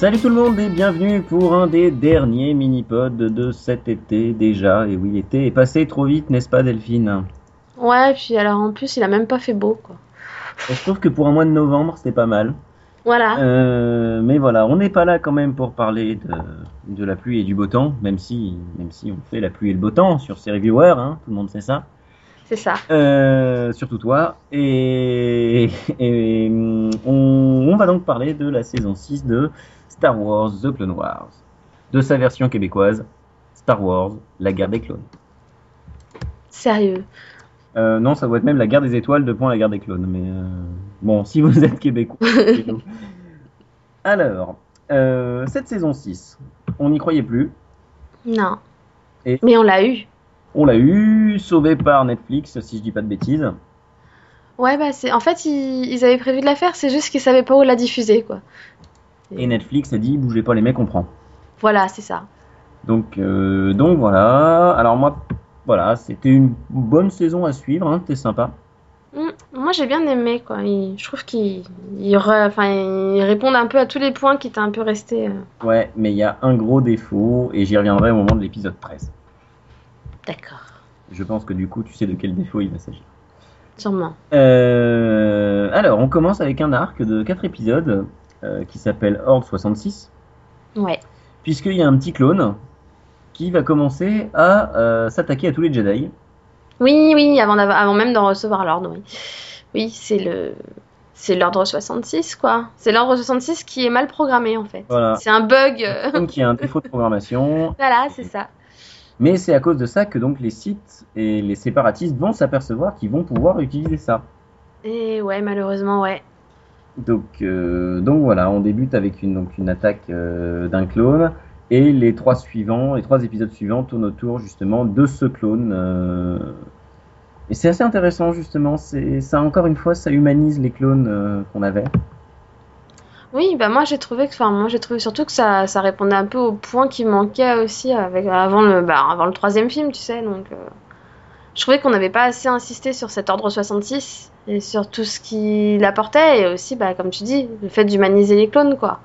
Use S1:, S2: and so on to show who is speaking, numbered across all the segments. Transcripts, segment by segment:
S1: Salut tout le monde et bienvenue pour un des derniers mini-pods de cet été déjà. Et oui, été est passé trop vite, n'est-ce pas Delphine?
S2: Ouais, puis alors en plus, il a même pas fait beau quoi.
S1: Et je trouve que pour un mois de novembre, c'était pas mal.
S2: Voilà.
S1: Euh, mais voilà, on n'est pas là quand même pour parler de, de, la pluie et du beau temps, même si, même si on fait la pluie et le beau temps sur ces reviewers, hein, tout le monde sait ça.
S2: C'est ça.
S1: Euh, surtout toi. Et, et on, on, va donc parler de la saison 6 de Star Wars The Clone Wars, de sa version québécoise, Star Wars La guerre des clones.
S2: Sérieux?
S1: Euh, non, ça doit être même la guerre des étoiles, de point la guerre des clones. Mais euh, bon, si vous êtes québécois. Alors, cette saison 6, on n'y croyait plus.
S2: Non. Mais on l'a eu.
S1: On l'a eu, sauvé par Netflix, si je dis pas de bêtises.
S2: Ouais, bah c'est. En fait, ils, avaient prévu de la faire, c'est juste qu'ils savaient pas où la diffuser, quoi.
S1: Et Netflix a dit, bougez pas les mecs, on prend.
S2: Voilà, c'est ça.
S1: Donc, donc voilà. Alors moi, voilà, c'était une bonne saison à suivre, hein, c'était sympa.
S2: Mm, moi j'ai bien aimé quoi. je trouve qu'ils enfin, répondent un peu à tous les points qui étaient un peu restés. Euh.
S1: Ouais, mais il y a un gros défaut et j'y reviendrai au moment de l'épisode 13.
S2: D'accord.
S1: Je pense que du coup tu sais de quel défaut il va s'agir.
S2: Sûrement.
S1: Euh, alors on commence avec un arc de 4 épisodes euh, qui s'appelle Horde 66.
S2: Ouais.
S1: Puisqu'il y a un petit clone qui va commencer à euh, s'attaquer à tous les Jedi.
S2: Oui, oui, avant, avant même d'en recevoir l'ordre, oui. Oui, c'est le. C'est l'ordre 66, quoi. C'est l'ordre 66 qui est mal programmé, en fait.
S1: Voilà.
S2: C'est un bug.
S1: Donc, il y a un défaut de programmation.
S2: voilà, c'est ça.
S1: Mais c'est à cause de ça que donc les sites et les séparatistes vont s'apercevoir qu'ils vont pouvoir utiliser ça.
S2: Et ouais, malheureusement, ouais.
S1: Donc, euh, donc voilà, on débute avec une, donc une attaque euh, d'un clone. Et les trois suivants, les trois épisodes suivants tournent autour justement de ce clone. Euh. Et c'est assez intéressant justement. C'est ça encore une fois, ça humanise les clones qu'on avait.
S2: Oui, bah moi j'ai trouvé que, enfin moi j'ai trouvé surtout que ça, ça répondait un peu au point qui manquait aussi avec avant le, bah, avant le troisième film, tu sais. Donc, euh. je trouvais qu'on n'avait pas assez insisté sur cet ordre 66 et sur tout ce qu'il apportait et aussi, bah comme tu dis, le fait d'humaniser les clones, quoi.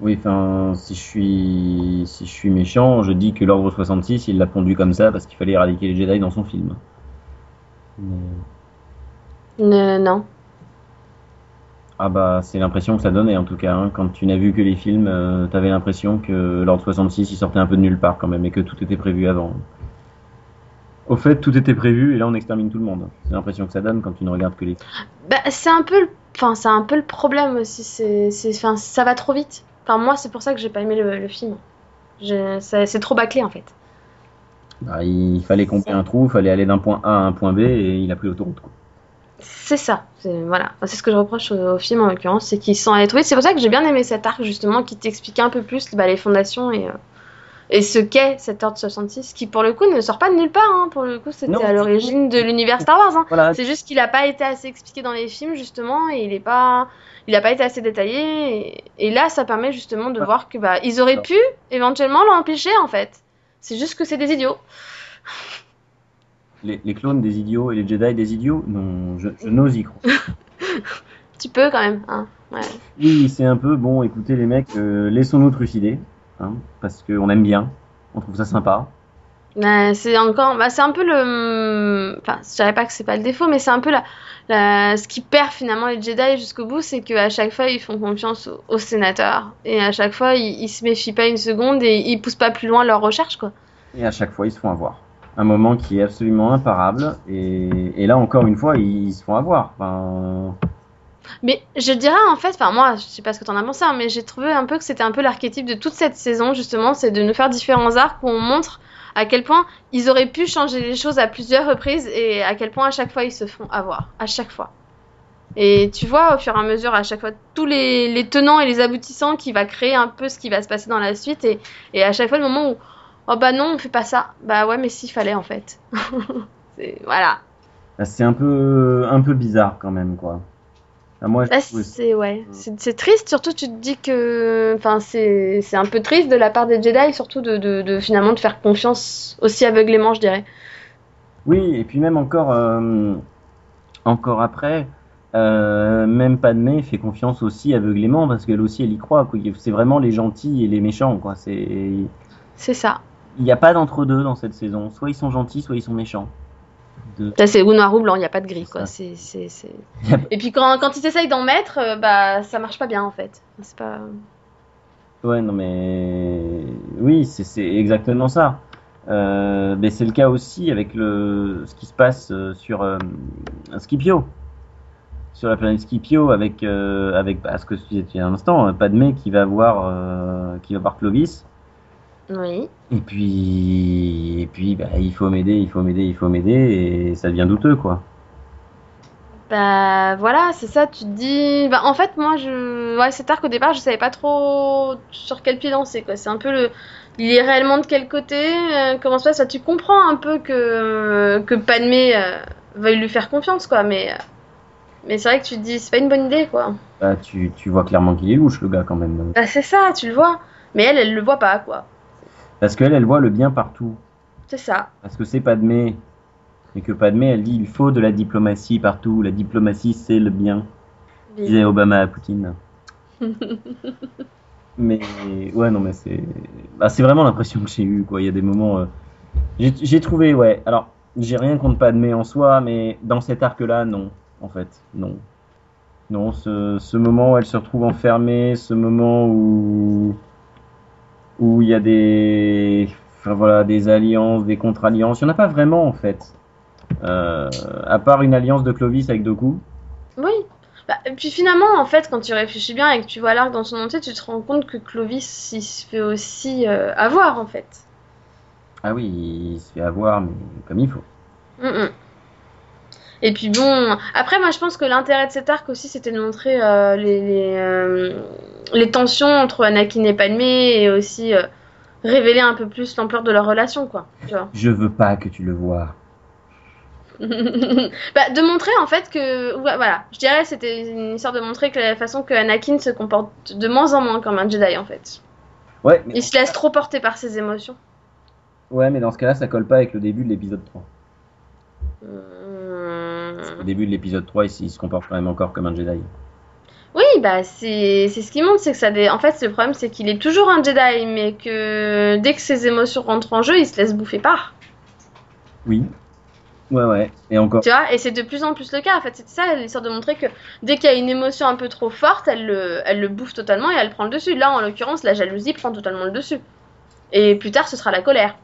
S1: Oui, enfin, si je suis si je suis méchant, je dis que l'ordre 66, il l'a pondu comme ça parce qu'il fallait éradiquer les Jedi dans son film.
S2: non.
S1: Ah bah, c'est l'impression que ça donnait en tout cas. Hein. Quand tu n'as vu que les films, euh, t'avais l'impression que l'ordre 66, il sortait un peu de nulle part quand même et que tout était prévu avant. Au fait, tout était prévu et là on extermine tout le monde. C'est l'impression que ça donne quand tu ne regardes que les.
S2: Bah, c'est un peu, enfin, c'est un peu le problème aussi. C'est, enfin, ça va trop vite. Enfin, moi, c'est pour ça que j'ai pas aimé le, film. C'est trop bâclé en fait.
S1: Bah, il fallait combler un trou, il fallait aller d'un point A à un point B et il a pris l'autoroute.
S2: C'est ça, voilà. C'est ce que je reproche au, film en l'occurrence, c'est qu'il sent aller trop vite. C'est pour ça que j'ai bien aimé cet arc justement qui t'expliquait un peu plus bah, les fondations et, euh, et ce qu'est cet ordre 66, qui pour le coup ne sort pas de nulle part. Hein. Pour le coup, c'était à l'origine de l'univers Star Wars. Hein. C'est juste qu'il n'a pas été assez expliqué dans les films justement et il est pas il n'a pas été assez détaillé. Et, là, ça permet justement de voir que bah, ils auraient pu éventuellement l'empêcher en fait. C'est juste que c'est des idiots.
S1: Les, clones des idiots et les Jedi des idiots Non, je, n'ose y croire.
S2: tu peux quand même. Hein
S1: Oui, c'est un peu bon. Écoutez les mecs, euh, laissons-nous trucider, hein, parce qu'on aime bien, on trouve ça sympa.
S2: c'est encore, bah, c'est un peu le, enfin, je dirais pas que c'est pas le défaut, mais c'est un peu la, ce qui perd finalement les Jedi jusqu'au bout, c'est qu'à chaque fois ils font confiance aux, sénateurs et à chaque fois ils, se méfient pas une seconde et ils poussent pas plus loin leur recherche quoi.
S1: Et à chaque fois ils se font avoir. Un moment qui est absolument imparable et, là encore une fois ils, se font avoir.
S2: Mais je dirais en fait, moi je sais pas ce que t'en as pensé, hein, mais j'ai trouvé un peu que c'était un peu l'archétype de toute cette saison justement, c'est de nous faire différents arcs où on montre à quel point ils auraient pu changer les choses à plusieurs reprises et à quel point à chaque fois ils se font avoir. À chaque fois. Et tu vois, au fur et à mesure, à chaque fois, tous les, tenants et les aboutissants qui va créer un peu ce qui va se passer dans la suite. Et, et à chaque fois, le moment où, oh bah non, on fait pas ça. Bah ouais, mais s'il fallait en fait. voilà.
S1: Bah, c'est un peu, un peu bizarre quand même, quoi.
S2: moi, bah, c'est ouais, c'est triste. Surtout, tu te dis que, enfin, c'est un peu triste de la part des Jedi, surtout de, de, finalement de faire confiance aussi aveuglément, je dirais.
S1: Oui, et puis même encore, euh, encore après, euh, même Padmé fait confiance aussi aveuglément parce qu'elle aussi elle y croit. C'est vraiment les gentils et les méchants. quoi. C'est
S2: C'est ça.
S1: Il n'y a pas d'entre-deux dans cette saison. Soit ils sont gentils, soit ils sont méchants. De-
S2: c'est ou noir ou blanc, il n'y a pas de gris, quoi.
S1: A pas-
S2: Et puis quand, quand ils essayent d'en mettre, euh, bah ça marche pas bien en fait. C'est pas.
S1: Ouais, non mais oui, c'est exactement ça. Euh, mais c'est le cas aussi avec le ce qui se passe euh, sur euh, Scipio, sur la planète Scipio avec euh, avec bah, ce que tu disais il y a un instant, Padmé qui va voir qui va voir Clovis.
S2: Oui.
S1: Et puis et puis bah, il faut m'aider, il faut m'aider, il faut m'aider et ça devient douteux quoi.
S2: Bah voilà, c'est ça, tu te dis. Bah en fait, moi, je. Ouais, cet arc au départ, je savais pas trop sur quel pied lancer, quoi. C'est un peu le. Il est réellement de quel côté euh, Comment ça se passe? Tu comprends un peu que, que Padmé euh, veuille lui faire confiance, quoi, mais. euh, Mais c'est vrai que tu te dis, c'est pas une bonne idée, quoi.
S1: Bah, tu, tu vois clairement qu'il est louche le gars quand même.
S2: Bah c'est ça, tu le vois. Mais elle, elle le voit pas, quoi.
S1: Parce qu'elle elle voit le bien partout.
S2: C'est ça.
S1: Parce que c'est Padmé. Et que Padmé, elle dit il faut de la diplomatie partout. La diplomatie, c'est le bien. Disait Obama à Poutine. mais ouais, non, mais c'est. Bah, c'est vraiment l'impression que j'ai eue, quoi. Il y a des moments. euh, J'ai j'ai trouvé, ouais. Alors, j'ai rien contre Padmé en soi, mais dans cet arc-là, non. En fait, non. Non, ce, ce moment où elle se retrouve enfermée, ce moment où. Où il y a des. Enfin voilà, des alliances, des contre-alliances. Il n'y en a pas vraiment, en fait. Euh, à part une alliance de Clovis avec Doku.
S2: Oui. Bah, et puis finalement, en fait, quand tu réfléchis bien et que tu vois l'arc dans son entier, tu te rends compte que Clovis, il se fait aussi euh, avoir, en fait.
S1: Ah oui, il se fait avoir, mais comme il faut.
S2: Mm, mm. Et puis bon, après moi je pense que l'intérêt de cet arc aussi c'était de montrer euh, les, les, les tensions entre Anakin et Padmé et aussi euh, révéler un peu plus l'ampleur de leur relation quoi. Tu vois.
S1: Je veux pas que tu le vois.
S2: bah, de montrer en fait que ouais, voilà, je dirais c'était une histoire de montrer que la façon que Anakin se comporte de moins en moins comme un Jedi en fait.
S1: Ouais, mais,
S2: Il se laisse trop porter par ses émotions.
S1: ouais, mais dans ce cas-là, ça colle pas avec le début de l'épisode 3.
S2: Hum.
S1: Au début de l'épisode 3, il, il se comporte quand même encore comme un Jedi.
S2: Oui, bah c'est ce qui montre, c'est que ça dé... en fait le problème c'est qu'il est toujours un Jedi, mais que dès que ses émotions rentrent en jeu, il se laisse bouffer par.
S1: Oui. Ouais, ouais. Et encore.
S2: Tu vois, et c'est de plus en plus le cas. En fait, c'est ça l'histoire de montrer que dès qu'il y a une émotion un peu trop forte, elle le, elle le bouffe totalement et elle prend le dessus. Là, en l'occurrence, la jalousie prend totalement le dessus. Et plus tard, ce sera la colère.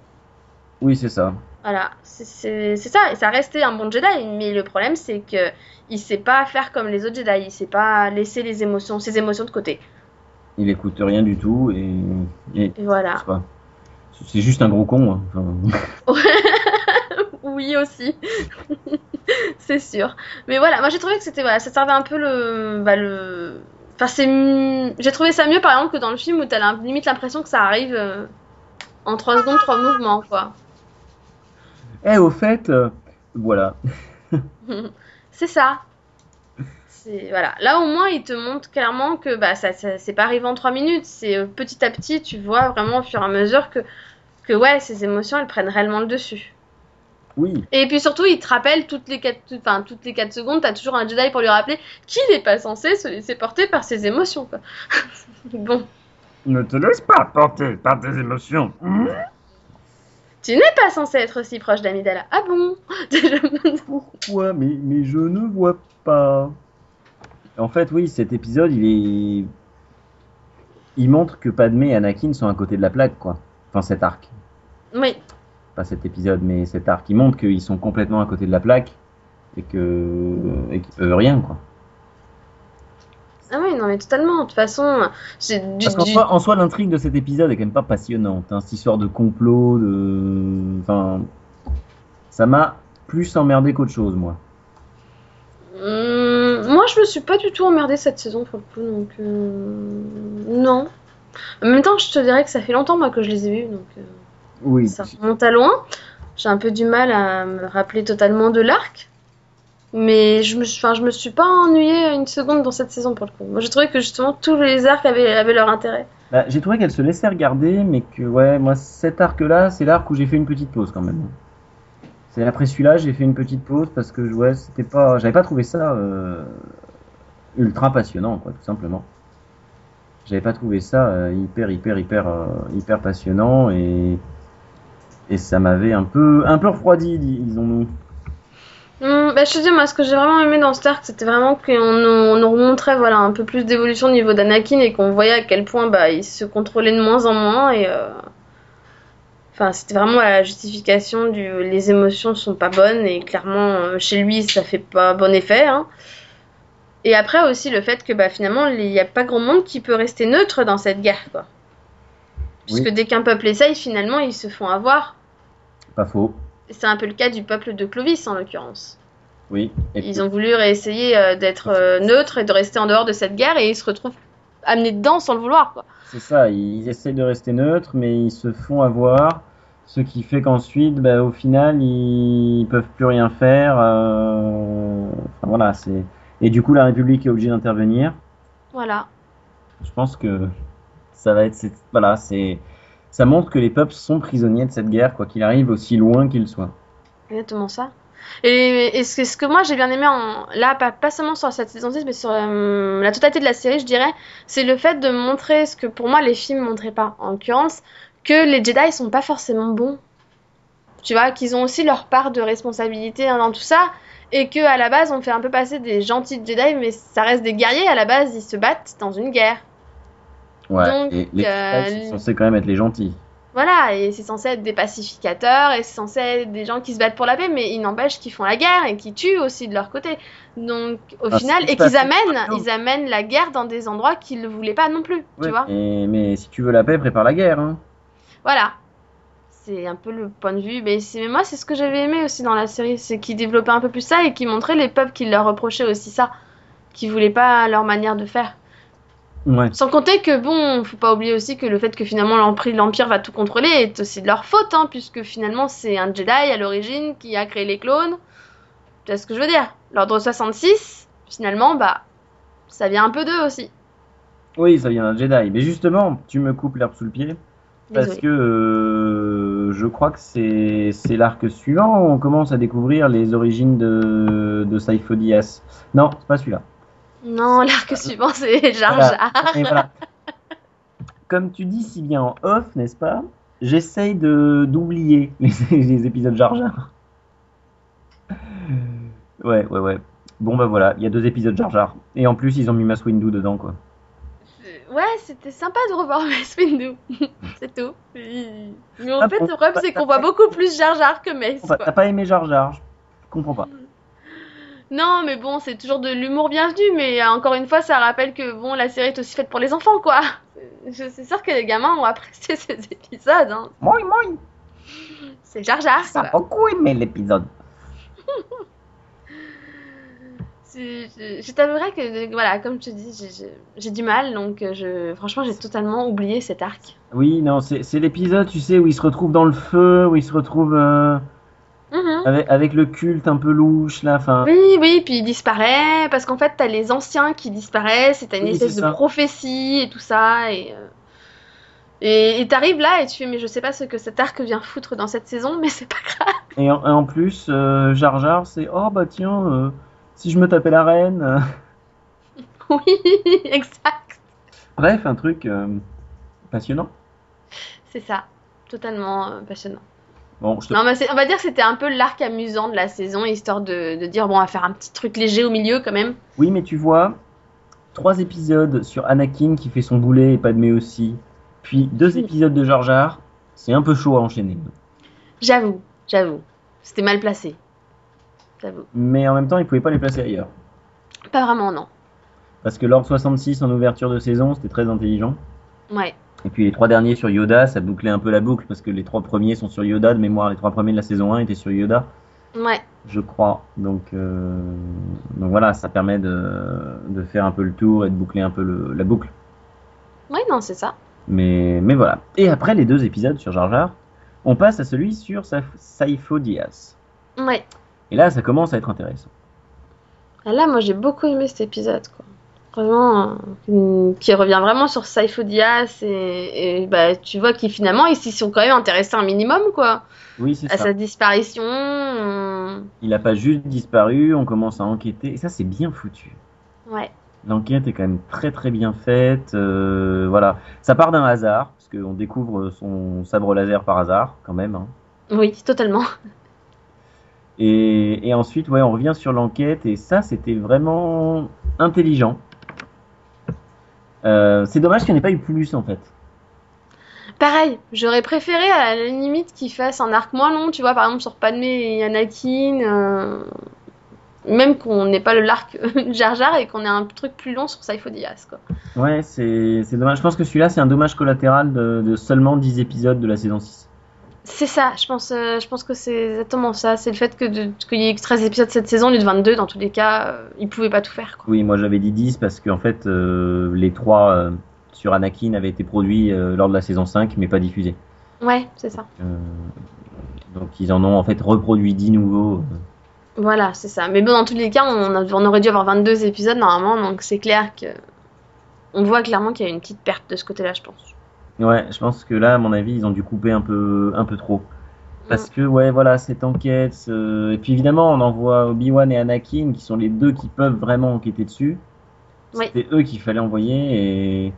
S1: Oui, c'est ça.
S2: Voilà, c'est- ça. Et ça restait un bon Jedi, mais le problème c'est que il sait pas faire comme les autres Jedi. Il sait pas laisser les émotions, ses émotions de côté.
S1: Il écoute rien du tout et. et
S2: voilà.
S1: C'est juste un gros con. hein. Enfin,
S2: Oui aussi, c'est sûr. Mais voilà, moi j'ai trouvé que c'était voilà, ça servait un peu le, bah, le, enfin c'est, j'ai trouvé ça mieux par exemple que dans le film où t'as l'im- limite l'impression que ça arrive euh, en 3 secondes, 3 mouvements quoi.
S1: Eh, au fait, euh, voilà.
S2: c'est ça. Voilà. Là au moins il te montre clairement que bah ça, ça- c'est pas arrivé en 3 minutes, c'est euh, petit à petit tu vois vraiment au fur et à mesure que que ouais ces émotions elles prennent réellement le dessus.
S1: Oui.
S2: Et puis surtout, il te rappelle toutes les 4, enfin, toutes les 4 secondes, t'as toujours un Jedi pour lui rappeler qu'il n'est pas censé se laisser porter par ses émotions. Quoi. bon,
S1: Ne te laisse pas porter par tes émotions.
S2: Tu n'es pas censé être aussi proche d'Amidala. Ah bon?
S1: Pourquoi? Mais, mais je ne vois pas. En fait, oui, cet épisode, il est. Il montre que Padmé et Anakin sont à côté de la plaque, quoi. Enfin, cet arc.
S2: Oui,
S1: Pas cet épisode, mais cet arc. Il montre qu'ils sont complètement à côté de la plaque et que. et qu'ils peuvent rien, quoi.
S2: Ah oui, non mais totalement. De toute façon, du,
S1: Parce qu'en
S2: du-
S1: soi, en soi, l'intrigue de cet épisode est quand même pas passionnante. Hein. Cette histoire de complot, de. Enfin. Ça m'a plus emmerdé qu'autre chose, moi.
S2: Hum, moi, je me suis pas du tout emmerdée cette saison pour le coup, donc euh, non. En même temps, je te dirais que ça fait longtemps moi que je les ai vus, donc. euh,
S1: Oui.
S2: Ça remonte à loin. J'ai un peu du mal à me rappeler totalement de l'arc. Mais je me, enfin, je me suis pas ennuyée une seconde dans cette saison pour le coup. Moi j'ai trouvé que justement tous les arcs avaient, avaient leur intérêt.
S1: Bah, j'ai trouvé qu'elle se laissait regarder, mais que, ouais, moi, cet arc-là, c'est l'arc où j'ai fait une petite pause quand même. C'est après celui-là, j'ai fait une petite pause parce que ouais, c'était pas, j'avais pas trouvé ça euh, ultra passionnant, quoi, tout simplement. J'avais pas trouvé ça euh, hyper, hyper, hyper, euh, hyper passionnant et et ça m'avait un peu, un peu refroidi, disons-nous.
S2: Bah, je te dis, moi, ce que j'ai vraiment aimé dans Stark, c'était vraiment qu'on nous, on nous remontrait voilà, un peu plus d'évolution au niveau d'Anakin et qu'on voyait à quel point bah, il se contrôlait de moins en moins. Et, euh, Enfin, c'était vraiment la justification du les émotions sont pas bonnes et clairement, euh, chez lui, ça fait pas bon effet. hein. Et après aussi le fait que bah, finalement, il n'y a pas grand monde qui peut rester neutre dans cette guerre. Quoi. Puisque
S1: Oui.
S2: dès qu'un peuple essaye, finalement, ils se font avoir.
S1: Pas faux.
S2: C'est un peu le cas du peuple de Clovis en l'occurrence.
S1: Oui. Et puis-
S2: Ils ont voulu essayer euh, d'être euh, neutres et de rester en dehors de cette guerre et ils se retrouvent amenés dedans sans le vouloir. Quoi.
S1: C'est ça, ils essayent de rester neutres, mais ils se font avoir, ce qui fait qu'ensuite, bah, au final, ils peuvent plus rien faire. euh, Enfin, voilà, c'est. Et du coup, la République est obligée d'intervenir.
S2: Voilà.
S1: Je pense que ça va être. Voilà, c'est. Ça montre que les peuples sont prisonniers de cette guerre, quoi qu'il arrive, aussi loin qu'ils soient.
S2: Exactement ça. Et, ce, que, moi j'ai bien aimé, en, là, pas, seulement sur cette saison 6, mais sur euh, la totalité de la série, je dirais, c'est le fait de montrer ce que pour moi les films montraient pas. En l'occurrence, que les Jedi sont pas forcément bons. Tu vois, qu'ils ont aussi leur part de responsabilité hein, dans tout ça. Et que à la base, on fait un peu passer des gentils Jedi, mais ça reste des guerriers. À la base, ils se battent dans une guerre.
S1: Ouais.
S2: Donc,
S1: et les
S2: euh,
S1: Jedi sont censés quand même être les gentils.
S2: Voilà, et c'est censé être des pacificateurs, et c'est censé être des gens qui se battent pour la paix, mais il n'empêche qu'ils font la guerre et qu'ils tuent aussi de leur côté. Donc, au
S1: Ah,
S2: final,
S1: c'est
S2: et qu'ils amènent, ils amènent la guerre dans des endroits qu'ils ne voulaient pas non plus, tu vois.
S1: et- mais si tu veux la paix, prépare la guerre. Hein.
S2: Voilà. C'est un peu le point de vue, mais, c'est- mais moi, c'est ce que j'avais aimé aussi dans la série, c'est qu'ils développaient un peu plus ça et qu'ils montraient les peuples qui leur reprochaient aussi ça, qui voulaient pas leur manière de faire.
S1: Ouais.
S2: Sans compter que, bon, faut pas oublier aussi que le fait que finalement l'Empire va tout contrôler est aussi de leur faute, hein, puisque finalement c'est un Jedi à l'origine qui a créé les clones. Tu vois ce que je veux dire? L'Ordre 66, finalement, bah, ça vient un peu d'eux aussi.
S1: Oui, ça vient d'un Jedi. Mais justement, tu me coupes l'herbe sous le pied. Parce que euh, je crois que c'est l'arc suivant où on commence à découvrir les origines de, de Saifo. Non, c'est pas celui-là.
S2: Non, l'arc suivant c'est Jar. Jar.
S1: Voilà. Comme tu dis si bien en off, n'est-ce pas J'essaye d'oublier les, les épisodes Jar Jar. Ouais, ouais, ouais. Bon bah voilà, il y a deux épisodes Jar Jar. Et en plus, ils ont mis Mace Windu dedans, quoi.
S2: Ouais, c'était sympa de revoir Mace Windu. c'est tout. Mais en
S1: Ah
S2: fait,
S1: bon
S2: le problème c'est qu'on voit beaucoup plus Jar Jar que Mace.
S1: T'as pas aimé Jar Jar Je comprends pas.
S2: Non, mais bon, c'est toujours de l'humour bienvenu, mais euh, encore une fois, ça rappelle que bon, la série est aussi faite pour les enfants, quoi. Je suis sûre que les gamins ont apprécié ces épisodes. Hein.
S1: Moi, moi,
S2: C'est Jar Jar,
S1: ça a beaucoup aimé l'épisode.
S2: C'est- Je, je t'avouerai que, voilà, comme je te dis, j'ai- du mal, donc euh, je, franchement, j'ai totalement oublié cet arc.
S1: Oui, non, c'est c'est l'épisode, tu sais, où il se retrouve dans le feu, où il se retrouve euh,
S2: Mhm.
S1: avec, avec le culte un peu louche, là, enfin...
S2: Oui, oui, puis il disparaît, parce qu'en fait, t'as les anciens qui disparaissent, et t'as une
S1: Oui,
S2: espèce de prophétie et tout ça, et. euh, Et et t'arrives là et tu fais, mais je sais pas ce que cet arc vient foutre dans cette saison, mais c'est pas grave.
S1: Et en, plus, euh, Jar Jar, c'est « Oh, bah tiens, euh, si je me tapais la reine...
S2: Oui, exact.
S1: Bref, un truc euh, passionnant.
S2: C'est ça. Totalement passionnant.
S1: Bon, je te...
S2: Non, mais c'est- on va dire que c'était un peu l'arc amusant de la saison, histoire de, de dire, bon, on va faire un petit truc léger au milieu quand même.
S1: Oui, mais tu vois, trois épisodes sur Anakin qui fait son boulet et Padmé aussi, puis deux épisodes de Jar Jar, c'est un peu chaud à enchaîner.
S2: J'avoue, j'avoue. C'était mal placé. J'avoue.
S1: Mais en même temps, ils pouvaient pas les placer ailleurs.
S2: Pas vraiment, non.
S1: Parce que Lord 66 en ouverture de saison, c'était très intelligent.
S2: Ouais.
S1: Et puis les trois derniers sur Yoda, ça bouclait un peu la boucle, parce que les trois premiers sont sur Yoda, de mémoire, les trois premiers de la saison 1 étaient sur Yoda,
S2: Ouais.
S1: je crois. Donc, euh, donc voilà, ça permet de, de faire un peu le tour et de boucler un peu le- la boucle.
S2: Ouais, non, c'est ça.
S1: Mais, mais voilà. Et après les deux épisodes sur Jar Jar, on passe à celui sur Sa- Saifo Dyas.
S2: Ouais.
S1: Et là, ça commence à être intéressant.
S2: Ah, Là, moi, j'ai beaucoup aimé cet épisode, quoi. Vraiment, euh, qui revient vraiment sur Saifo Diaz et, et bah, tu vois qu'ils finalement ils s'y sont quand même intéressés un minimum quoi.
S1: Oui,
S2: À
S1: ça.
S2: sa disparition. euh,
S1: Il n'a pas juste disparu, on commence à enquêter, et ça c'est bien foutu.
S2: Ouais.
S1: L'enquête est quand même très très bien faite. euh, voilà, ça part d'un hasard, parce qu'on découvre son sabre laser par hasard, quand même. hein.
S2: Oui, totalement.
S1: Et, et ensuite, ouais, on revient sur l'enquête, et ça c'était vraiment intelligent. Euh, c'est dommage qu'il n'y en ait pas eu plus en fait.
S2: Pareil, j'aurais préféré à la limite qu'ils fassent un arc moins long, tu vois, par exemple sur Padmé et Anakin. euh, Même qu'on n'ait pas le l'arc Jar Jar et qu'on ait un truc plus long sur Saifo Dyas, quoi.
S1: Ouais, c'est c'est dommage. Je pense que celui-là c'est un dommage collatéral de, de seulement 10 épisodes de la saison 6.
S2: C'est ça, je pense, euh, je pense que c'est exactement ça. C'est le fait que de- qu'il y ait eu que 13 épisodes cette saison, au lieu de 22, dans tous les cas, euh, ils pouvaient pas tout faire, quoi.
S1: Oui, moi j'avais dit 10 parce qu'en fait euh, les trois euh, sur Anakin avaient été produits lors de la saison 5 mais pas diffusés.
S2: Ouais, c'est ça.
S1: Donc ils en ont en fait reproduit 10 nouveaux.
S2: Voilà, c'est ça. Mais bon, dans tous les cas, on, a- on aurait dû avoir 22 épisodes normalement, donc c'est clair que. On voit clairement qu'il y a une petite perte de ce côté-là, je pense.
S1: Ouais, je pense que là, à mon avis, ils ont dû couper un peu, un peu trop. Parce que, ouais, voilà, cette enquête. Et puis évidemment, on envoie Obi-Wan et Anakin, qui sont les deux qui peuvent vraiment enquêter dessus. C'était eux qu'il fallait envoyer. Et...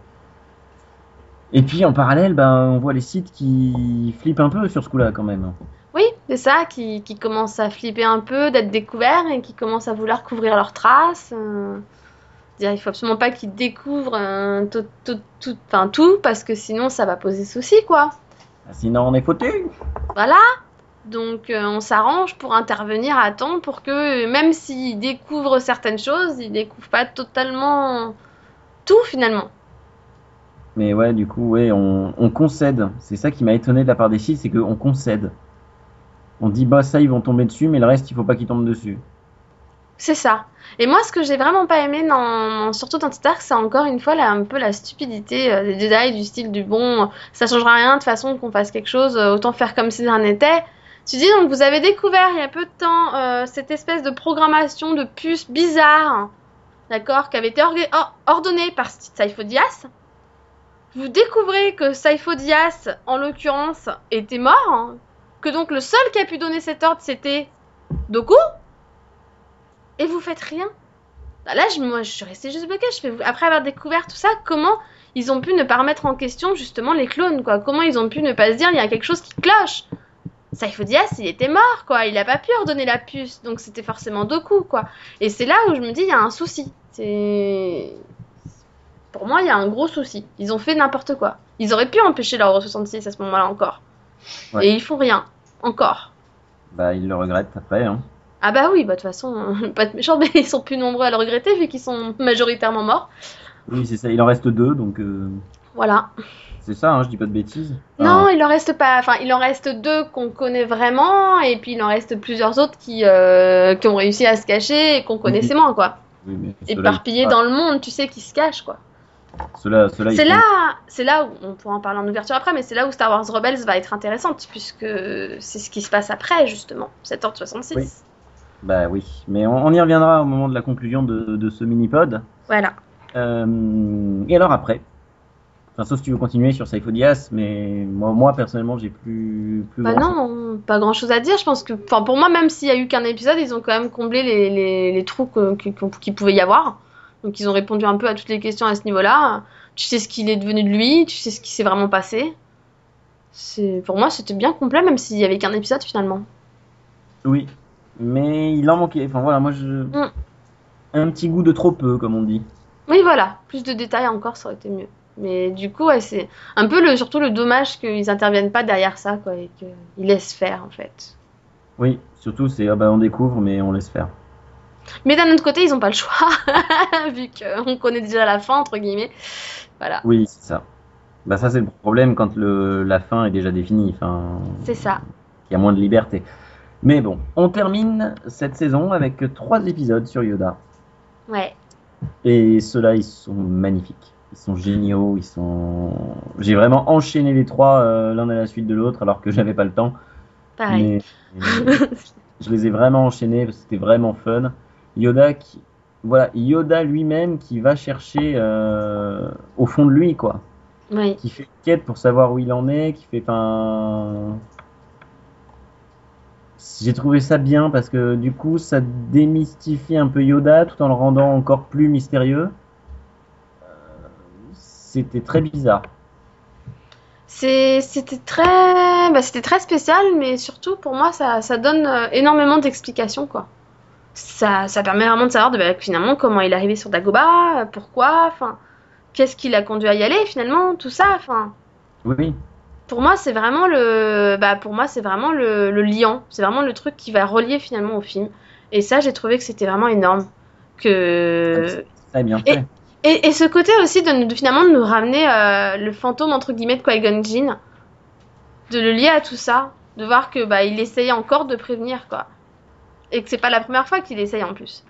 S1: et puis en parallèle, ben, on voit les sites qui flippent un peu sur ce coup-là quand même.
S2: Oui, c'est ça, qui, qui commencent à flipper un peu, d'être découverts et qui commencent à vouloir couvrir leurs traces. euh. Dire, il faut absolument pas qu'ils découvrent euh, tout, tout, tout, enfin, tout, parce que sinon ça va poser souci, quoi.
S1: Sinon, on est foutu.
S2: Voilà. Donc euh, on s'arrange pour intervenir à temps pour que même s'ils découvrent certaines choses, ils découvrent pas totalement tout finalement.
S1: Mais ouais, du coup, ouais, on, on concède. C'est ça qui m'a étonné de la part des sites, c'est qu'on concède. On dit, bah ça, ils vont tomber dessus, mais le reste, il faut pas qu'ils tombent dessus.
S2: C'est ça. Et moi, ce que j'ai vraiment pas aimé, dans, surtout dans Titark, c'est encore une fois là, un peu la stupidité euh, des Jedi, du style du bon, ça changera rien de façon qu'on fasse quelque chose, euh, autant faire comme si de rien n'était. Tu dis donc, vous avez découvert il y a peu de temps euh, cette espèce de programmation de puce bizarre, d'accord, qui avait été ordonnée par Saifo Dyas. Vous découvrez que Saifo Dyas, en l'occurrence, était mort, hein, que donc le seul qui a pu donner cet ordre c'était Doku et vous faites rien. Bah là, je, moi, je suis restée juste bloquée. Je fais, après avoir découvert tout ça, comment ils ont pu ne pas remettre en question justement les clones, quoi? Comment ils ont pu ne pas se dire il y a quelque chose qui cloche? Saifo Dyas, il était mort, quoi. Il a pas pu ordonner la puce, donc c'était forcément Doku, quoi. Et c'est là où je me dis il y a un souci. C'est pour moi, il y a un gros souci. Ils ont fait n'importe quoi. Ils auraient pu empêcher l'ordre 66 à ce moment-là encore.
S1: Ouais.
S2: Et ils font rien. Encore.
S1: Bah, ils le regrettent après. Hein.
S2: Ah bah oui, bah de toute façon, pas être méchant, mais ils sont plus nombreux à le regretter vu qu'ils sont majoritairement morts.
S1: Oui, c'est ça. Il en reste deux, donc euh,
S2: Voilà.
S1: c'est ça, hein, je dis pas de bêtises.
S2: Non, il en reste pas. Enfin, il en reste deux qu'on connaît vraiment, et puis il en reste plusieurs autres qui, euh, qui ont réussi à se cacher et qu'on connaissait moins, quoi.
S1: Oui, mais ceux-là,
S2: Éparpillés dans le monde, tu sais, qui se cachent, quoi. C'est là, c'est là où on pourra en parler en ouverture après, mais c'est là où Star Wars Rebels va être intéressante puisque c'est ce qui se passe après justement, 7h66.
S1: Oui. Bah oui, mais on, on y reviendra au moment de la conclusion de, de ce mini-pod.
S2: Voilà.
S1: Euh, et alors après? Enfin, sauf si tu veux continuer sur Saifo mais moi, moi personnellement, j'ai plus, plus
S2: Bah
S1: grand-
S2: non, pas grand chose à dire. Je pense que, enfin, pour moi, même s'il y a eu qu'un épisode, ils ont quand même comblé les, les, les trous qu'il pouvait y avoir. Donc ils ont répondu un peu à toutes les questions à ce niveau-là. Tu sais ce qu'il est devenu de lui, tu sais ce qui s'est vraiment passé. Pour moi, c'était bien complet, même s'il y avait qu'un épisode finalement.
S1: Oui, mais il en manquait. Enfin voilà, moi je.
S2: Mm.
S1: Un petit goût de trop peu, comme on dit.
S2: Oui, voilà, plus de détails encore, ça aurait été mieux. Mais du coup, ouais, c'est un peu le, surtout le dommage qu'ils interviennent pas derrière ça, quoi, et qu'ils laissent faire, en fait.
S1: Oui, surtout c'est ah bah on découvre, mais on laisse faire.
S2: Mais d'un autre côté, ils ont pas le choix, vu qu'on connaît déjà la fin, entre guillemets. Voilà,
S1: Oui, c'est ça. Bah ça c'est le problème quand le, la fin est déjà définie. Enfin,
S2: c'est ça.
S1: il y a moins de liberté. Mais bon, on termine cette saison avec trois épisodes sur Yoda.
S2: Ouais.
S1: Et ceux-là, ils sont magnifiques. Ils sont géniaux. Ils sont. J'ai vraiment enchaîné les trois euh, l'un à la suite de l'autre, alors que j'avais pas le temps.
S2: Pareil.
S1: Mais, je les ai vraiment enchaînés parce que c'était vraiment fun. Yoda qui, voilà, Yoda lui-même qui va chercher euh, au fond de lui, quoi.
S2: Oui.
S1: Qui fait une quête pour savoir où il en est, qui fait. Enfin. J'ai trouvé ça bien parce que du coup, ça démystifie un peu Yoda tout en le rendant encore plus mystérieux. Euh, C'était très bizarre.
S2: C'est- C'était très... Bah, c'était très spécial, mais surtout pour moi, ça, ça donne euh, énormément d'explications, quoi. Ça, ça permet vraiment de savoir de, bah, finalement comment il est arrivé sur Dagobah, euh, pourquoi, enfin, qu'est-ce qui l'a conduit à y aller finalement, tout ça, enfin.
S1: Oui.
S2: Pour moi, c'est vraiment le, bah, pour moi, c'est vraiment le, le liant. C'est vraiment le truc qui va relier finalement au film. Et ça, j'ai trouvé que c'était vraiment énorme. Que
S1: est bien fait.
S2: et, et ce côté aussi de, finalement de nous ramener euh, le fantôme entre guillemets de Qui-Gon Jinn, de le lier à tout ça, de voir que bah il essayait encore de prévenir quoi, et que c'est pas la première fois qu'il essaye en plus.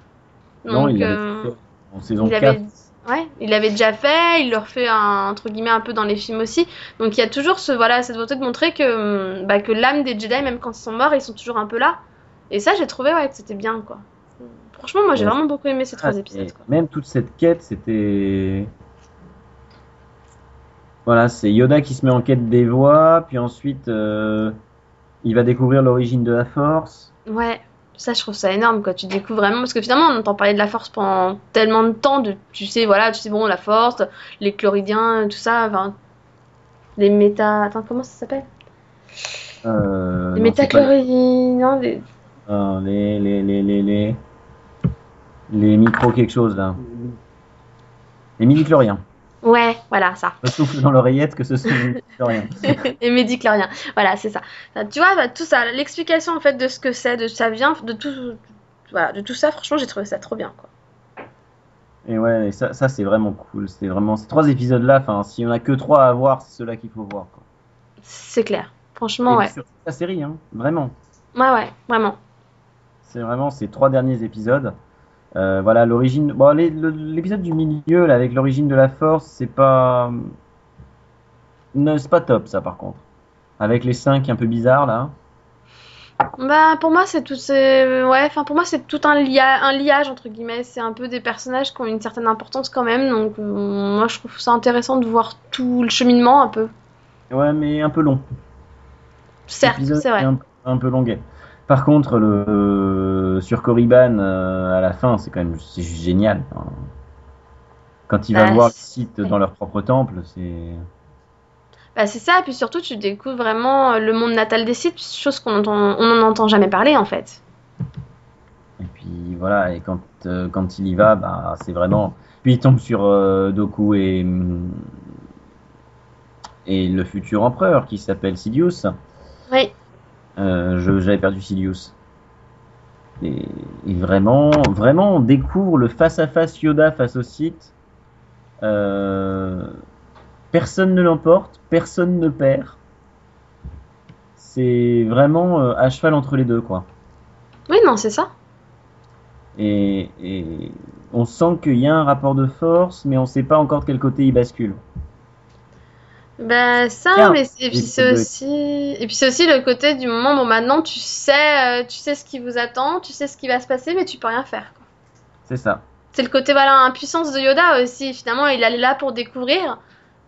S1: non, il
S2: euh,
S1: fait en saison
S2: il
S1: 4.
S2: avait, ouais, il l'avait déjà fait, il le refait un- entre guillemets un peu dans les films aussi. Donc il y a toujours ce voilà cette volonté de montrer que hum, bah, que l'âme des Jedi même quand ils sont morts, ils sont toujours un peu là. Et ça j'ai trouvé ouais que c'était bien quoi. Franchement moi j'ai
S1: Ouais.
S2: vraiment beaucoup aimé ces trois
S1: Ah,
S2: épisodes. Quoi.
S1: Même toute cette quête, c'était. Voilà, c'est Yoda qui se met en quête des voix, puis ensuite euh, il va découvrir l'origine de la Force.
S2: Ouais, ça je trouve ça énorme quoi. Tu découvres vraiment parce que finalement on entend parler de la force pendant tellement de temps de tu sais voilà, tu sais bon la force, les chloridiens, tout ça, enfin les méta attends comment ça s'appelle?
S1: Euh,
S2: Les métachloridiens, les...
S1: Euh, les, les, les, les, les, les micro quelque chose là. Les midi-chloriens.
S2: Ouais, voilà ça.
S1: Je souffle dans l'oreillette que ce sont les
S2: médicloriens. Voilà, c'est ça. Ça, Tu vois, bah, tout ça, l'explication en fait de ce que c'est, de ça vient, de tout voilà, de tout ça, franchement, j'ai trouvé ça trop bien quoi.
S1: Et ouais, et ça, ça c'est vraiment cool. C'était vraiment ces trois épisodes là. Enfin, s'il y en a que trois à voir, c'est ceux-là qu'il faut voir.
S2: C'est clair. Franchement,
S1: Et
S2: ouais.
S1: sur toute la série, hein, vraiment.
S2: Ouais, ouais, vraiment.
S1: C'est vraiment ces trois derniers épisodes. Euh, voilà, l'origine. Bon, l'épisode du milieu, là, avec l'origine de la force, c'est pas. C'est pas top, ça, par contre. Avec les cinq un peu bizarres, là.
S2: Bah pour moi c'est tout ouais enfin pour moi c'est tout un lia... un liage entre guillemets c'est un peu des personnages qui ont une certaine importance quand même donc euh, moi je trouve ça intéressant de voir tout le cheminement un peu
S1: Ouais, mais un peu long.
S2: certes c'est vrai
S1: Un, un peu longuet. Par contre, le euh, sur Korriban, euh, à la fin, c'est quand même c'est juste génial. Enfin, quand il va
S2: Bah,
S1: voir le site dans leur propre temple, c'est.
S2: bah c'est ça et puis surtout tu découvres vraiment euh, le monde natal des sites chose qu'on entend on n'en entend jamais parler en fait
S1: Et puis voilà, et quand, euh, quand il y va, bah, c'est vraiment. Puis il tombe sur euh, Doku et, hum, et le futur empereur qui s'appelle Sidious.
S2: oui
S1: Euh, J'avais perdu Sidious. Et, et vraiment, vraiment, on découvre le face-à-face Yoda face au site. Euh, personne ne l'emporte, personne ne perd. C'est vraiment euh, à cheval entre les deux, quoi.
S2: oui non c'est ça
S1: Et, et on sent qu'il y a un rapport de force, mais on sait pas encore de quel côté il bascule.
S2: Bah ça mais c'est- et puis c'est
S1: épisode deux.
S2: aussi et puis c'est aussi le côté du moment bon maintenant tu sais euh, tu sais ce qui vous attend tu sais ce qui va se passer mais tu peux rien faire.
S1: C'est ça.
S2: C'est le côté voilà impuissance de Yoda aussi. Finalement, il est là pour découvrir,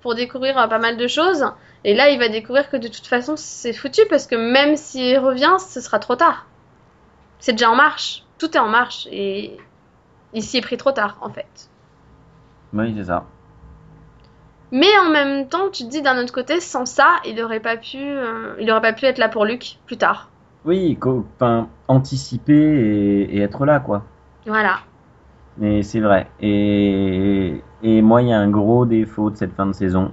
S2: pour découvrir euh, pas mal de choses. Et là, il va découvrir que de toute façon, c'est foutu parce que même s'il revient, ce sera trop tard. C'est déjà en marche. Tout est en marche et il s'y est pris trop tard en fait.
S1: Oui, c'est ça.
S2: Mais en même temps, tu te dis d'un autre côté, sans ça, il aurait pas pu, euh, il aurait pas pu être là pour Luke plus tard.
S1: Oui, enfin, anticiper et, et être là, quoi.
S2: Voilà.
S1: Mais c'est vrai. Et, et moi, il y a un gros défaut de cette fin de saison.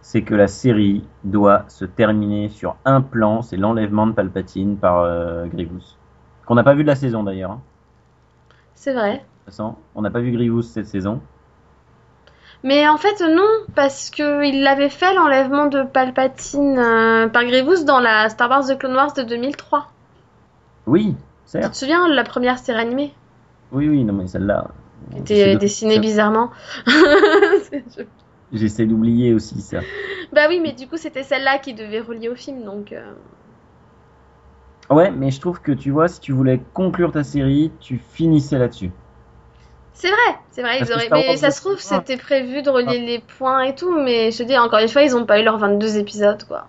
S1: C'est que la série doit se terminer sur un plan, c'est l'enlèvement de Palpatine par euh, Grievous. Qu'on n'a pas vu de la saison d'ailleurs. hein.
S2: C'est vrai.
S1: De toute façon, on n'a pas vu Grievous cette saison.
S2: Mais en fait, non, parce que il l'avait fait l'enlèvement de Palpatine euh, par Grievous dans la Star Wars The Clone Wars de 2003.
S1: Oui,
S2: Tu
S1: certes.
S2: te souviens, la première série animée?
S1: Oui, oui, non, mais celle-là.
S2: qui était
S1: de-
S2: dessinée bizarrement.
S1: J'essaie d'oublier aussi ça.
S2: bah oui, mais du coup, c'était celle-là qui devait relier au film, donc. euh,
S1: Ouais, mais je trouve que tu vois, si tu voulais conclure ta série, tu finissais là-dessus.
S2: C'est vrai, c'est vrai,
S1: Parce
S2: ils auraient... Mais ça se trouve, c'était prévu de relier les points et tout, mais je te dis, encore une fois, ils ont pas eu leurs 22 épisodes, quoi.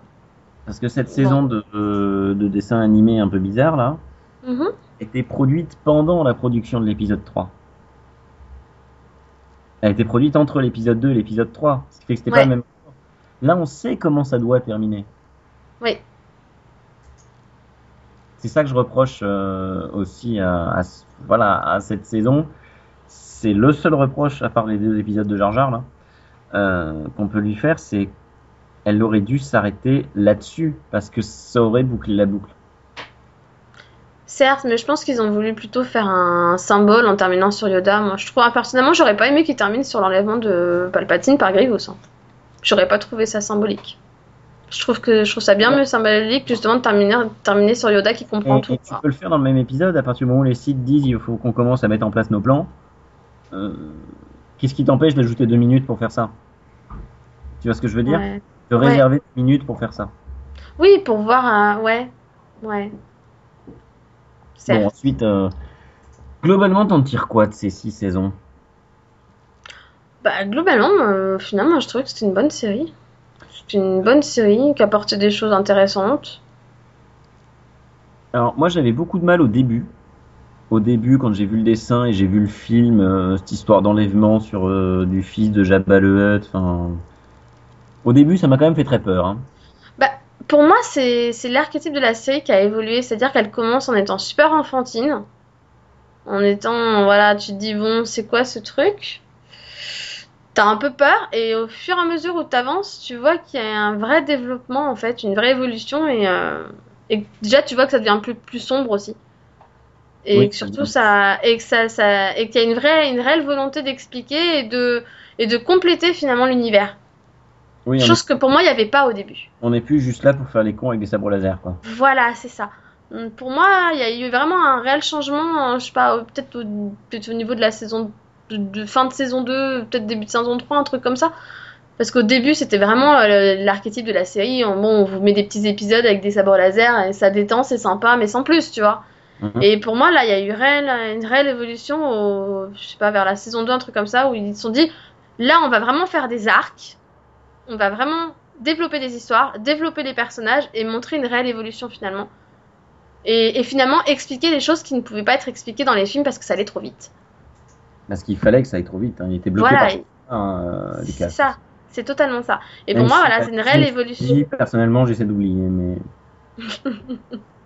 S1: Parce que cette
S2: Bon.
S1: saison de, euh, de dessin animé un peu bizarre, là,
S2: Mhm.
S1: était produite pendant la production de l'épisode 3. Elle a été produite entre l'épisode 2 et l'épisode 3. Ce qui fait que c'était pas
S2: Ouais.
S1: la même. Là, on sait comment ça doit terminer.
S2: Oui.
S1: C'est ça que je reproche euh, aussi à, à voilà, à cette saison. C'est le seul reproche, à part les deux épisodes de Jar Jar, là, euh, qu'on peut lui faire, c'est elle aurait dû s'arrêter là-dessus, parce que ça aurait bouclé la boucle.
S2: Certes, mais je pense qu'ils ont voulu plutôt faire un symbole en terminant sur Yoda. Moi, je trouve, personnellement, j'aurais pas aimé qu'ils terminent sur l'enlèvement de Palpatine par Grievous. hein. J'aurais pas trouvé ça symbolique. Je trouve que je trouve ça bien
S1: Ouais.
S2: mieux symbolique justement de terminer, terminer sur Yoda qui comprend
S1: Et,
S2: tout.
S1: et tu peux le faire dans le même épisode, à partir du moment où les sites disent il faut qu'on commence à mettre en place nos plans. Euh, Qu'est-ce qui t'empêche d'ajouter deux minutes pour faire ça? Tu vois ce que je veux dire?
S2: Ouais.
S1: De
S2: Ouais.
S1: réserver deux minutes pour faire ça.
S2: Oui, pour voir un. Ouais. Ouais. Certes.
S1: Bon, ensuite, euh, globalement, t'en tires quoi de ces six saisons?
S2: Bah, globalement, euh, finalement, je trouvais que c'était une bonne série. C'était une bonne série qui apportait des choses intéressantes.
S1: Alors, moi, j'avais beaucoup de mal au début. Au début, quand j'ai vu le dessin et j'ai vu le film, euh, cette histoire d'enlèvement sur euh, du fils de Jabba le Hutt. Au début, ça m'a quand même fait très peur. hein.
S2: Pour moi, c'est c'est l'archétype de la série qui a évolué, c'est-à-dire qu'elle commence en étant super enfantine, en étant, voilà, tu te dis, bon, c'est quoi ce truc? T'as un peu peur, et au fur et à mesure où t'avances, tu vois qu'il y a un vrai développement, en fait, une vraie évolution, et, euh, et déjà, tu vois que ça devient plus, plus sombre aussi. Et
S1: Oui,
S2: que
S1: ça
S2: surtout, ça, et que ça, ça, et qu'il y a une vraie, une réelle volonté d'expliquer et de, et de compléter finalement l'univers.
S1: Oui,
S2: Chose que pour moi, il n'y avait pas au début.
S1: on n'est plus juste là pour faire les cons avec des sabres laser, quoi.
S2: Voilà, c'est ça. Hum, Pour moi, il y a eu vraiment un réel changement, euh, je sais pas, peut-être au, peut-être au niveau de la saison de, de fin de saison 2, peut-être début de saison 3, un truc comme ça. Parce qu'au début, c'était vraiment euh, l'archétype de la série. Bon, on vous met des petits épisodes avec des sabres laser et ça détend, c'est sympa, mais sans plus, tu vois.
S1: Mhm.
S2: Et pour moi, là, il y a eu une réelle évolution, au, je sais pas, vers la saison 2, un truc comme ça, où ils se sont dit, là, on va vraiment faire des arcs, on va vraiment développer des histoires, développer les personnages et montrer une réelle évolution finalement. Et, et finalement expliquer les choses qui ne pouvaient pas être expliquées dans les films parce que ça allait trop vite.
S1: Parce qu'il fallait que ça aille trop vite. hein. Il était bloqué
S2: Voilà,
S1: par hein, euh,
S2: c'est ça, c'est totalement ça. Et
S1: Même
S2: pour moi,
S1: si
S2: voilà, c'est une réelle évolution.
S1: Personnellement, j'essaie d'oublier, mais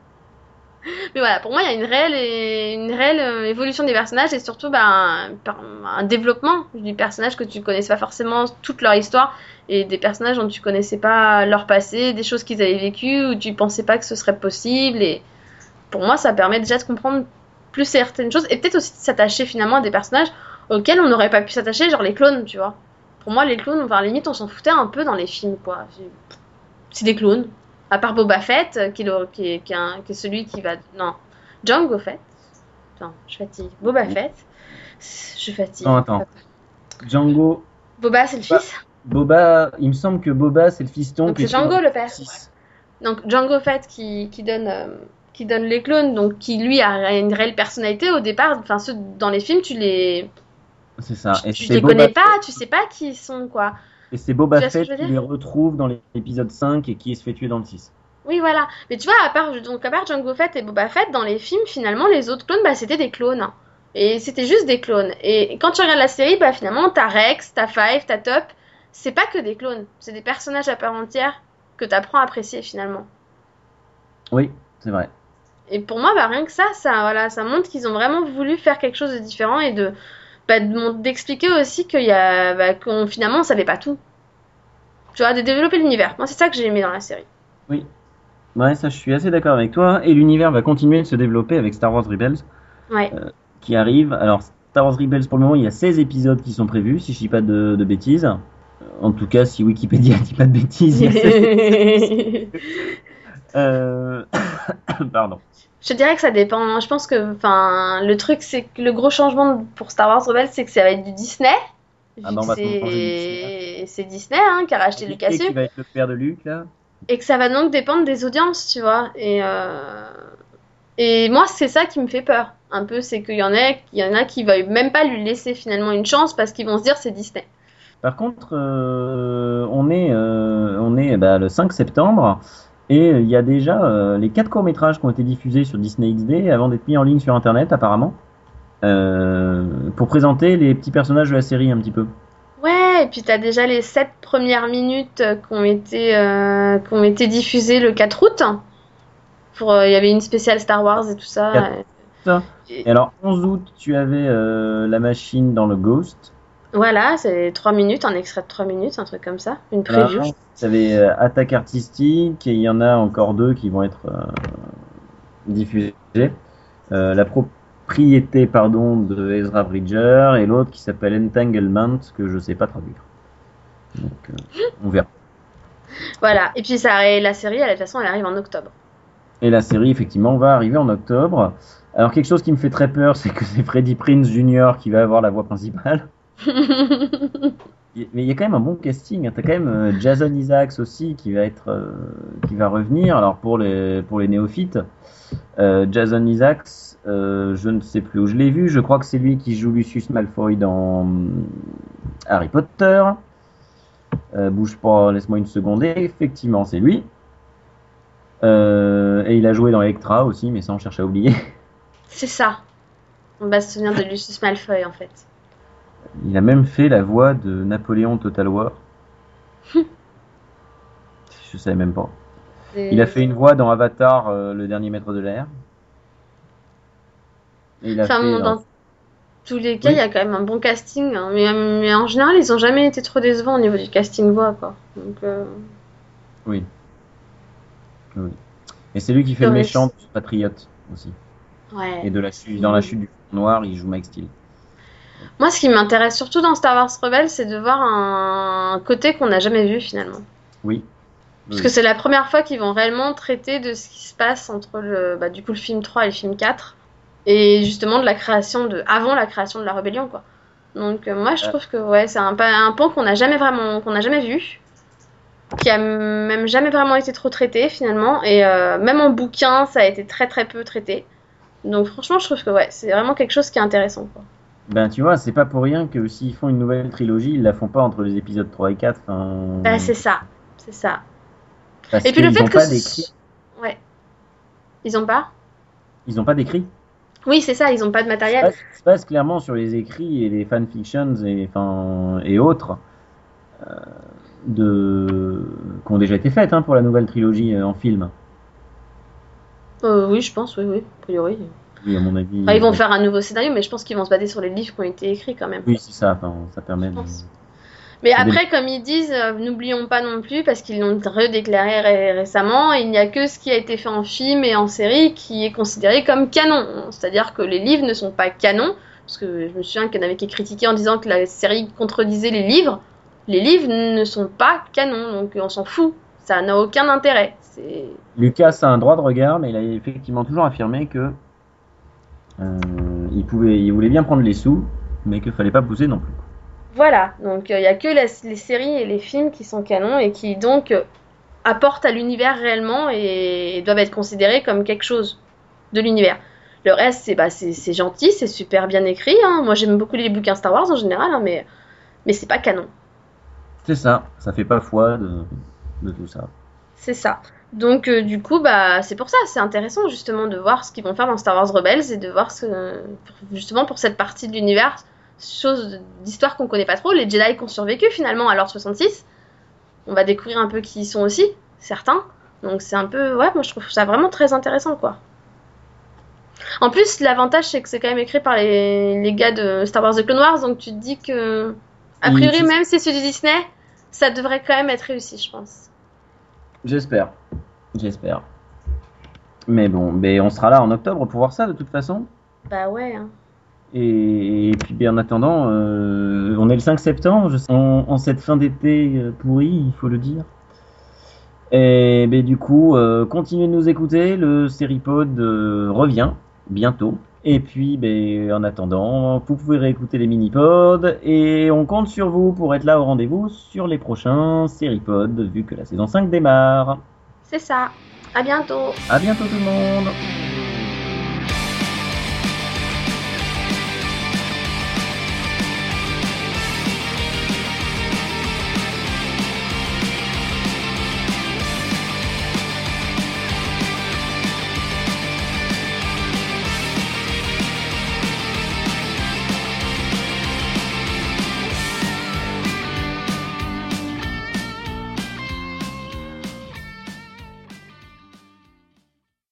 S2: Mais voilà, pour moi, il y a une réelle, une réelle euh, évolution des personnages et surtout bah, un, développement du personnage que tu connaissais pas forcément toute leur histoire et des personnages dont tu connaissais pas leur passé, des choses qu'ils avaient vécues ou tu pensais pas que ce serait possible. Et pour moi, ça permet déjà de comprendre plus certaines choses et peut-être aussi de s'attacher finalement à des personnages auxquels on n'aurait pas pu s'attacher, genre les clones, tu vois. Pour moi, les clones, enfin, limite, on s'en foutait un peu dans les films, quoi. C'est des clones. À part Boba Fett, euh, qui est, le- qui est- qui est un- qui est celui qui va. Non, Django Fett. Attends, je fatigue. Boba Fett. Je fatigue.
S1: Non, attends. Django,
S2: Boba, c'est le
S1: Bah,
S2: fils.
S1: Boba, il me semble que Boba c'est le fiston.
S2: Donc c'est
S1: est
S2: Django le père. Donc Django Fett qui, qui donne. euh, qui donne les clones, donc qui lui a une réelle personnalité au départ. Enfin, ceux dans les films, tu les,
S1: C'est ça.
S2: tu,
S1: Et
S2: tu les
S1: Boba
S2: connais
S1: Fett-
S2: pas, tu sais pas qui ils sont, quoi.
S1: Et c'est Boba Fett qui les retrouve dans l'épisode 5 et qui se fait tuer dans le 6.
S2: Oui, voilà. Mais tu vois, à part, donc, à part Django Fett et Boba Fett, dans les films, finalement, les autres clones, bah, c'était des clones. Et c'était juste des clones. Et quand tu regardes la série, bah, finalement, t'as Rex, t'as Five, t'as Top. C'est pas que des clones. C'est des personnages à part entière que t'apprends à apprécier, finalement.
S1: Oui, c'est vrai.
S2: Et pour moi, bah, rien que ça, ça, voilà, ça montre qu'ils ont vraiment voulu faire quelque chose de différent et de, bah, d'expliquer aussi qu'il y a, bah, qu'on, finalement, on savait pas tout. Tu vois, de développer l'univers. Moi, c'est ça que j'ai aimé dans la série.
S1: Ouais, ça je suis assez d'accord avec toi. Et l'univers va continuer de se développer avec Star Wars Rebels
S2: Ouais.
S1: qui arrive. Alors, Star Wars Rebels pour le moment, il y a 16 épisodes qui sont prévus, si je dis pas de, de bêtises. En tout cas, si Wikipédia dit pas de bêtises, il y a 16 Euh, Pardon.
S2: Je dirais que ça dépend. Je pense que, enfin, le truc, c'est que le gros changement pour Star Wars Rebels, c'est que ça va être du Disney.
S1: Ah bah,
S2: c'est Disney hein, qui a racheté
S1: Et
S2: Lucasfilm
S1: qui va être le père de Luke là
S2: et que ça va donc dépendre des audiences, tu vois. Et, euh, Et moi, c'est ça qui me fait peur. Un peu, c'est qu'il y en a, il y en a qui veulent même pas lui laisser finalement une chance parce qu'ils vont se dire c'est Disney.
S1: Par contre, euh, on est, euh, on est bah, le 5 septembre et il y a déjà euh, les quatre courts-métrages qui ont été diffusés sur Disney XD avant d'être mis en ligne sur Internet apparemment. pour présenter les petits personnages de la série un petit peu.
S2: Ouais, et puis t'as déjà les sept premières minutes qui ont été, qui ont été diffusées le 4 août. Il y avait une spéciale Star Wars et tout ça.
S1: Et alors, 11 août, tu avais la machine dans le Ghost.
S2: Voilà, c'est 3 minutes, un extrait de 3 minutes, un truc comme ça, une preview.
S1: Vous avez euh, Attaque artistique et il y en a encore deux qui vont être euh, diffusés. Euh, la propriété pardon, de Ezra Bridger et l'autre qui s'appelle Entanglement, que je sais pas traduire. Donc, on verra.
S2: Voilà, et puis ça, la série, de toute façon, elle arrive en octobre.
S1: Et la série, effectivement, va arriver en octobre. Alors, quelque chose qui me fait très peur, c'est que c'est Freddie Prince Jr. qui va avoir la voix principale. Mais il y a quand même un bon casting. T'as quand même euh, Jason Isaacs aussi qui va être, euh, qui va revenir. Alors pour les pour les néophytes, euh, Jason Isaacs, je ne sais plus où je l'ai vu. Je crois que c'est lui qui joue Lucius Malfoy dans Harry Potter. bouge pas, laisse-moi une seconde. Et effectivement, c'est lui. et il a joué dans Electra aussi, mais ça on cherche à oublier.
S2: C'est ça. On va se souvenir de Lucius Malfoy en fait.
S1: Il a même fait la voix de Napoléon Total War. Je savais même pas. Il a fait une voix dans Avatar, euh, le dernier maître de l'air.
S2: dans tous les cas, il y a quand même un bon casting. Hein. Mais, en général, ils ont jamais été trop décevants au niveau du casting voix. Quoi. Euh,
S1: oui. Et c'est lui qui fait le méchant Patriote aussi. Et de la dans la chute du noir, il joue Mike Steele.
S2: Moi, ce qui m'intéresse surtout dans Star Wars Rebels, c'est de voir un côté qu'on n'a jamais vu finalement.
S1: Oui.
S2: Parce que c'est la première fois qu'ils vont réellement traiter de ce qui se passe entre le, bah, du coup, le film 3 et le film 4. Et justement de la création de. avant la création de la rébellion, quoi. Donc, euh, moi, je trouve que ouais, c'est un, un pan qu'on n'a jamais vraiment. qu'on n'a jamais vu. Qui a même jamais vraiment été trop traité finalement. Et euh, même en bouquin, ça a été très très peu traité. Donc, franchement, je trouve que ouais, c'est vraiment quelque chose qui est intéressant, quoi.
S1: Ben tu vois, c'est pas pour rien que s'ils font une nouvelle trilogie, ils la font pas entre les épisodes 3 et 4.
S2: Ben c'est ça, c'est ça. et puis le fait que... Pas Ouais. Ils ont pas
S1: Ils ont pas d'écrit
S2: Oui, c'est ça, ils ont pas de matériel.
S1: Ça se passe clairement sur les écrits et les fanfictions et, enfin, et autres euh, de... qui ont déjà été faites hein, pour la nouvelle trilogie euh, en film.
S2: Euh, oui, je pense, oui, oui, a priori
S1: mon avis.
S2: ils vont faire un nouveau scénario, mais je pense qu'ils vont se baser sur les livres qui ont été écrits quand même.
S1: Oui, c'est ça, ça permet de...
S2: Mais après, comme ils disent, euh, n'oublions pas non plus, parce qu'ils l'ont redéclaré récemment, il n'y a que ce qui a été fait en film et en série qui est considéré comme canon. C'est-à-dire que les livres ne sont pas canons, parce que je me souviens qu'il y en avait qui critiquaient en disant que la série contredisait les livres. Les livres ne sont pas canons, donc on s'en fout. Ça n'a aucun intérêt.
S1: Lucas a un droit de regard, mais il a effectivement toujours affirmé que il, pouvait, il voulait bien prendre les sous, mais qu'il fallait pas pousser non plus.
S2: Voilà, donc il euh, n'y a que les séries et les films qui sont canons et qui donc euh, apportent à l'univers réellement et, doivent être considérés comme quelque chose de l'univers. Le reste, c'est bah, gentil, c'est super bien écrit. Hein. Moi, j'aime beaucoup les bouquins Star Wars en général, hein, mais, mais c'est pas canon.
S1: C'est ça, ça fait pas foi de, de tout ça.
S2: C'est ça. Donc euh, du coup, bah c'est pour ça, c'est intéressant justement de voir ce qu'ils vont faire dans Star Wars Rebels et de voir ce justement pour cette partie de l'univers, chose d'histoire qu'on connaît pas trop, les Jedi qui ont survécu finalement à l'ordre 66. On va découvrir un peu qui ils sont aussi, certains. Donc c'est un peu ouais, moi je trouve ça vraiment très intéressant quoi. En plus, l'avantage c'est que c'est quand même écrit par les, les gars de Star Wars The Clone Wars, donc tu te dis que a priori même si c'est du Disney, ça devrait quand même être réussi, je pense.
S1: J'espère. J'espère. Mais bon, mais on sera là en octobre pour voir ça de toute façon.
S2: Bah ouais. Hein.
S1: Et, puis bien en attendant, euh, on est le 5 septembre, je en, cette fin d'été euh, pourri, il faut le dire. Et ben, du coup, euh, continuez de nous écouter, le Seripod revient bientôt. Et puis, ben, en attendant, vous pouvez réécouter les mini-pods et on compte sur vous pour être là au rendez-vous sur les prochains Seripods vu que la saison 5 démarre.
S2: C'est ça. À bientôt.
S1: À bientôt tout le monde.